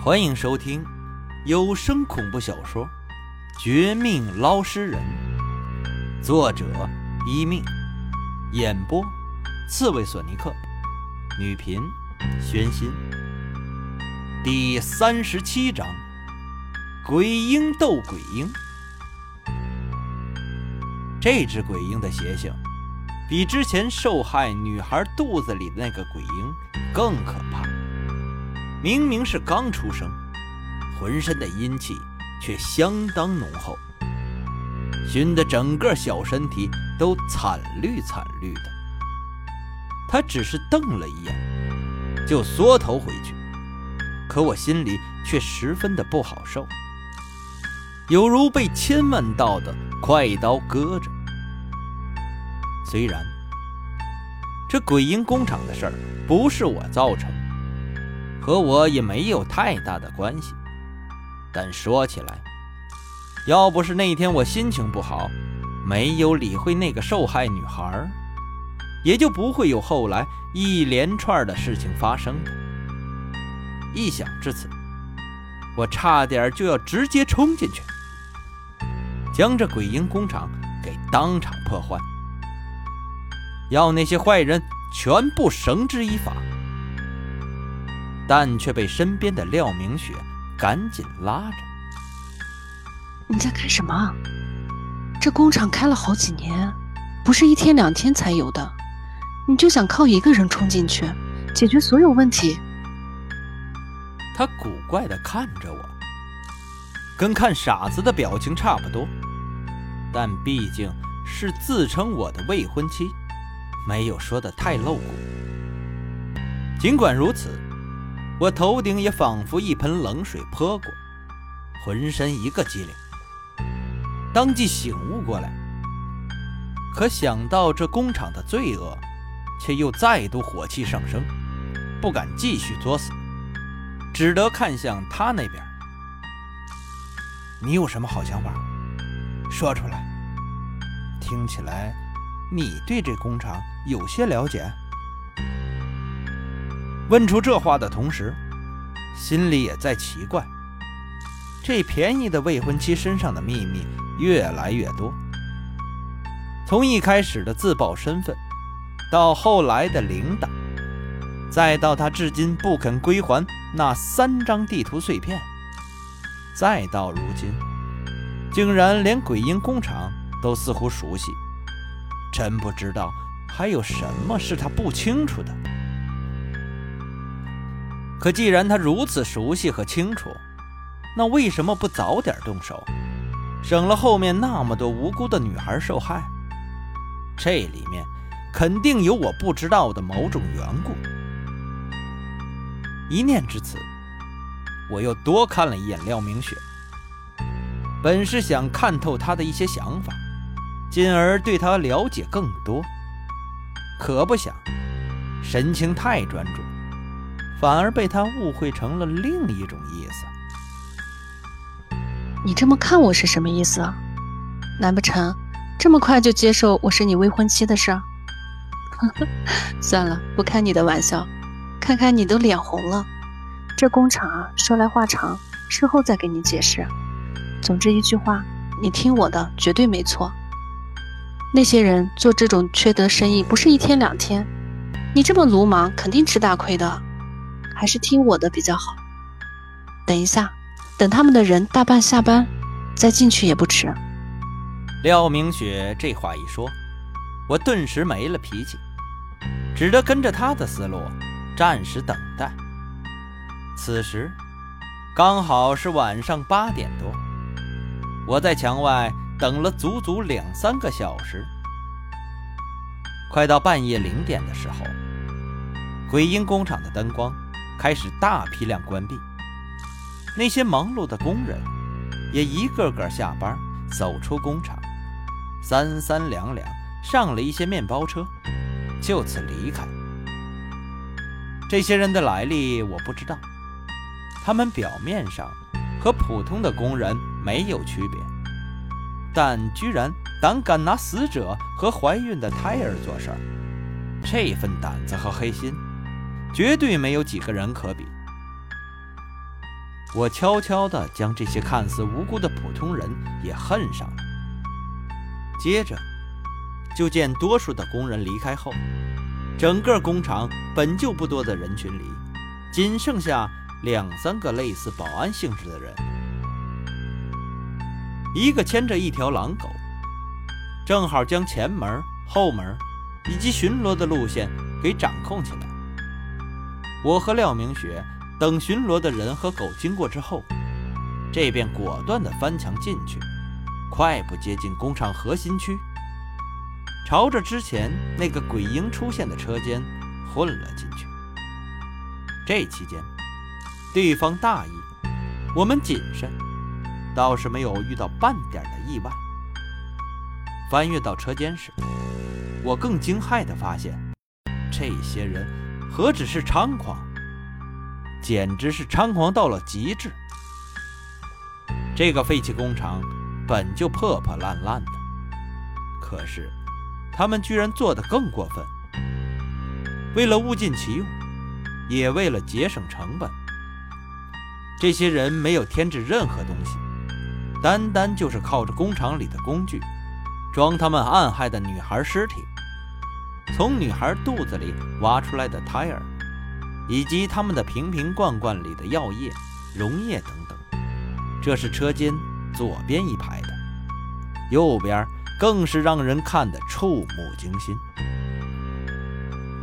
欢迎收听有声恐怖小说《绝命捞尸人》，作者一命，演播刺猬索尼克，女频宣心。第三十七章：鬼婴斗鬼婴。这只鬼婴的邪性，比之前受害女孩肚子里的那个鬼婴更可怕。明明是刚出生，浑身的阴气却相当浓厚，熏得整个小身体都惨绿惨绿的。他只是瞪了一眼，就缩头回去，可我心里却十分的不好受，犹如被千万道的快刀割着。虽然这鬼婴工厂的事儿不是我造成。和我也没有太大的关系，但说起来，要不是那天我心情不好，没有理会那个受害女孩，也就不会有后来一连串的事情发生的。一想至此，我差点就要直接冲进去，将这鬼婴工厂给当场破坏，要那些坏人全部绳之以法。但却被身边的廖明雪赶紧拉着。你在干什么？这工厂开了好几年，不是一天两天才有的，你就想靠一个人冲进去，解决所有问题？他古怪地看着我，跟看傻子的表情差不多。但毕竟是自称我的未婚妻，没有说的太露骨。尽管如此。我头顶也仿佛一盆冷水泼过，浑身一个激灵，当即醒悟过来。可想到这工厂的罪恶，却又再度火气上升，不敢继续作死，只得看向他那边。你有什么好想法？说出来。听起来，你对这工厂有些了解。问出这话的同时，心里也在奇怪：这便宜的未婚妻身上的秘密越来越多。从一开始的自曝身份，到后来的领导，再到他至今不肯归还那三张地图碎片，再到如今，竟然连鬼婴工厂都似乎熟悉，真不知道还有什么是他不清楚的。可既然他如此熟悉和清楚，那为什么不早点动手，省了后面那么多无辜的女孩受害？这里面肯定有我不知道的某种缘故。一念至此，我又多看了一眼廖明雪，本是想看透她的一些想法，进而对她了解更多，可不想，神情太专注。反而被他误会成了另一种意思。你这么看我是什么意思？难不成这么快就接受我是你未婚妻的事？算了，不开你的玩笑。看看你都脸红了。这工厂啊，说来话长，事后再给你解释。总之一句话，你听我的，绝对没错。那些人做这种缺德生意，不是一天两天。你这么鲁莽，肯定吃大亏的。还是听我的比较好。等一下，等他们的人大半下班，再进去也不迟。廖明雪这话一说，我顿时没了脾气，只得跟着他的思路，暂时等待。此时刚好是晚上八点多，我在墙外等了足足两三个小时，快到半夜零点的时候，鬼婴工厂的灯光。开始大批量关闭，那些忙碌的工人也一个个下班，走出工厂，三三两两上了一些面包车，就此离开。这些人的来历我不知道，他们表面上和普通的工人没有区别，但居然胆敢拿死者和怀孕的胎儿做事儿，这份胆子和黑心。绝对没有几个人可比。我悄悄地将这些看似无辜的普通人也恨上了。接着，就见多数的工人离开后，整个工厂本就不多的人群里，仅剩下两三个类似保安性质的人，一个牵着一条狼狗，正好将前门、后门以及巡逻的路线给掌控起来。我和廖明雪。等巡逻的人和狗经过之后，这便果断地翻墙进去，快步接近工厂核心区，朝着之前那个鬼婴出现的车间混了进去。这期间，对方大意，我们谨慎，倒是没有遇到半点的意外。翻越到车间时，我更惊骇地发现，这些人何止是猖狂！简直是猖狂到了极致！这个废弃工厂本就破破烂烂的，可是他们居然做得更过分。为了物尽其用，也为了节省成本，这些人没有添置任何东西，单单就是靠着工厂里的工具，装他们暗害的女孩尸体，从女孩肚子里挖出来的胎儿。以及他们的瓶瓶罐罐里的药液、溶液等等，这是车间左边一排的，右边更是让人看得触目惊心。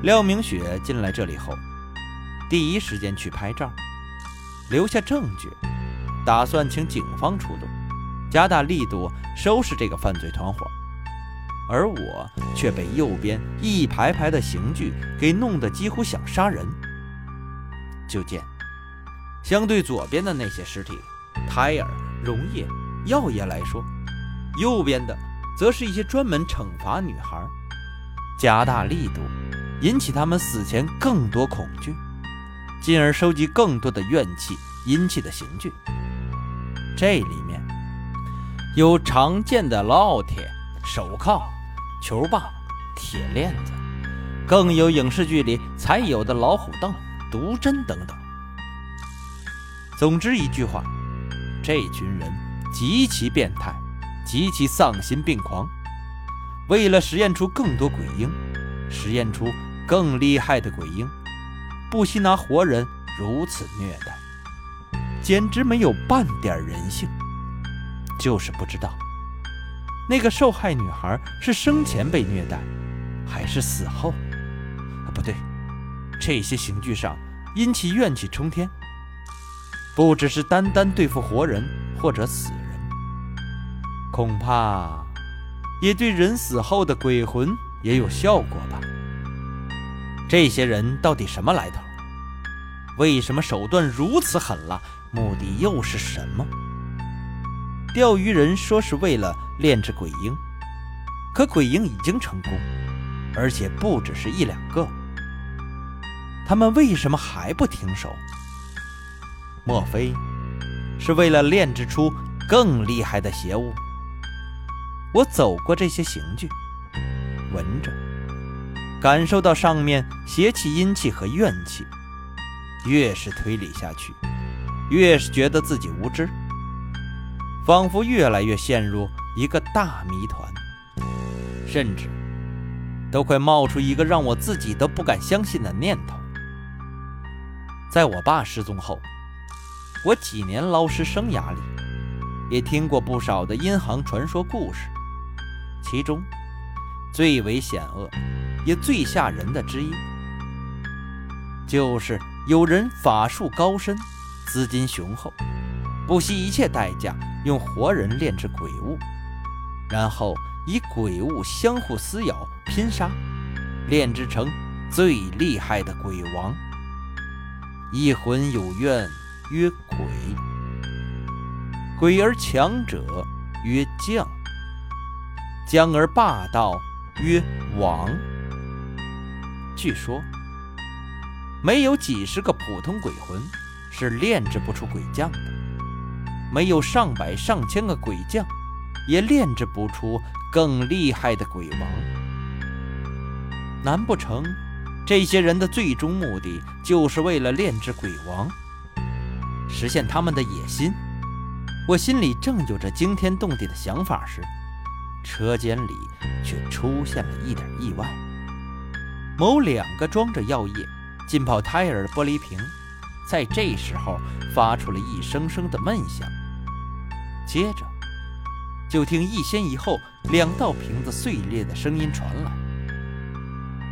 廖明雪进来这里后，第一时间去拍照，留下证据，打算请警方出动，加大力度收拾这个犯罪团伙，而我却被右边一排排的刑具给弄得几乎想杀人。就见，相对左边的那些尸体、胎儿、溶液、药液来说，右边的则是一些专门惩罚女孩、加大力度、引起他们死前更多恐惧，进而收集更多的怨气、阴气的刑具。这里面有常见的烙铁、手铐、球棒、铁链子，更有影视剧里才有的老虎凳。毒针等等。总之一句话，这群人极其变态，极其丧心病狂。为了实验出更多鬼婴，实验出更厉害的鬼婴，不惜拿活人如此虐待，简直没有半点人性。就是不知道，那个受害女孩是生前被虐待，还是死后？啊，不对。这些刑具上阴气怨气冲天，不只是单单对付活人或者死人，恐怕也对人死后的鬼魂也有效果吧。这些人到底什么来头？为什么手段如此狠辣？目的又是什么？钓鱼人说是为了炼制鬼婴，可鬼婴已经成功，而且不只是一两个。他们为什么还不停手？莫非是为了炼制出更厉害的邪物？我走过这些刑具，闻着，感受到上面邪气、阴气和怨气，越是推理下去，越是觉得自己无知，仿佛越来越陷入一个大谜团，甚至都快冒出一个让我自己都不敢相信的念头。在我爸失踪后，我几年捞尸生涯里，也听过不少的阴行传说故事。其中，最为险恶，也最吓人的之一，就是有人法术高深，资金雄厚，不惜一切代价用活人炼制鬼物，然后以鬼物相互撕咬拼杀，炼制成最厉害的鬼王。一魂有怨曰鬼，鬼而强者曰将，将而霸道曰王。据说，没有几十个普通鬼魂是炼制不出鬼将的，没有上百上千个鬼将也炼制不出更厉害的鬼王。难不成？这些人的最终目的，就是为了炼制鬼王。实现他们的野心。我心里正有着惊天动地的想法时，车间里却出现了一点意外。某两个装着药液、浸泡胎儿的玻璃瓶，在这时候发出了一声声的闷响。接着，就听一先一后两道瓶子碎裂的声音传来。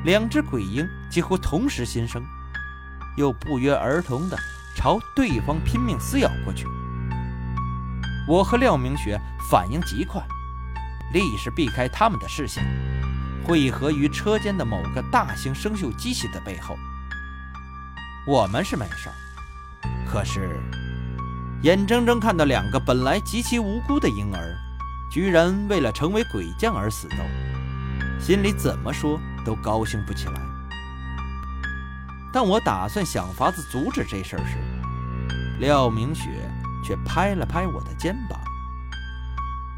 两只鬼婴几乎同时心生，又不约而同地朝对方拼命撕咬过去。我和廖明雪反应极快，立时避开他们的视线，汇合于车间的某个大型生锈机器的背后。我们是没事儿，可是眼睁睁看到两个本来极其无辜的婴儿，居然为了成为鬼将而死斗，心里怎么说都高兴不起来。当我打算想法子阻止这事儿时，廖明雪。却拍了拍我的肩膀，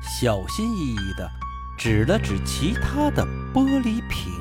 小心翼翼地指了指其他的玻璃瓶。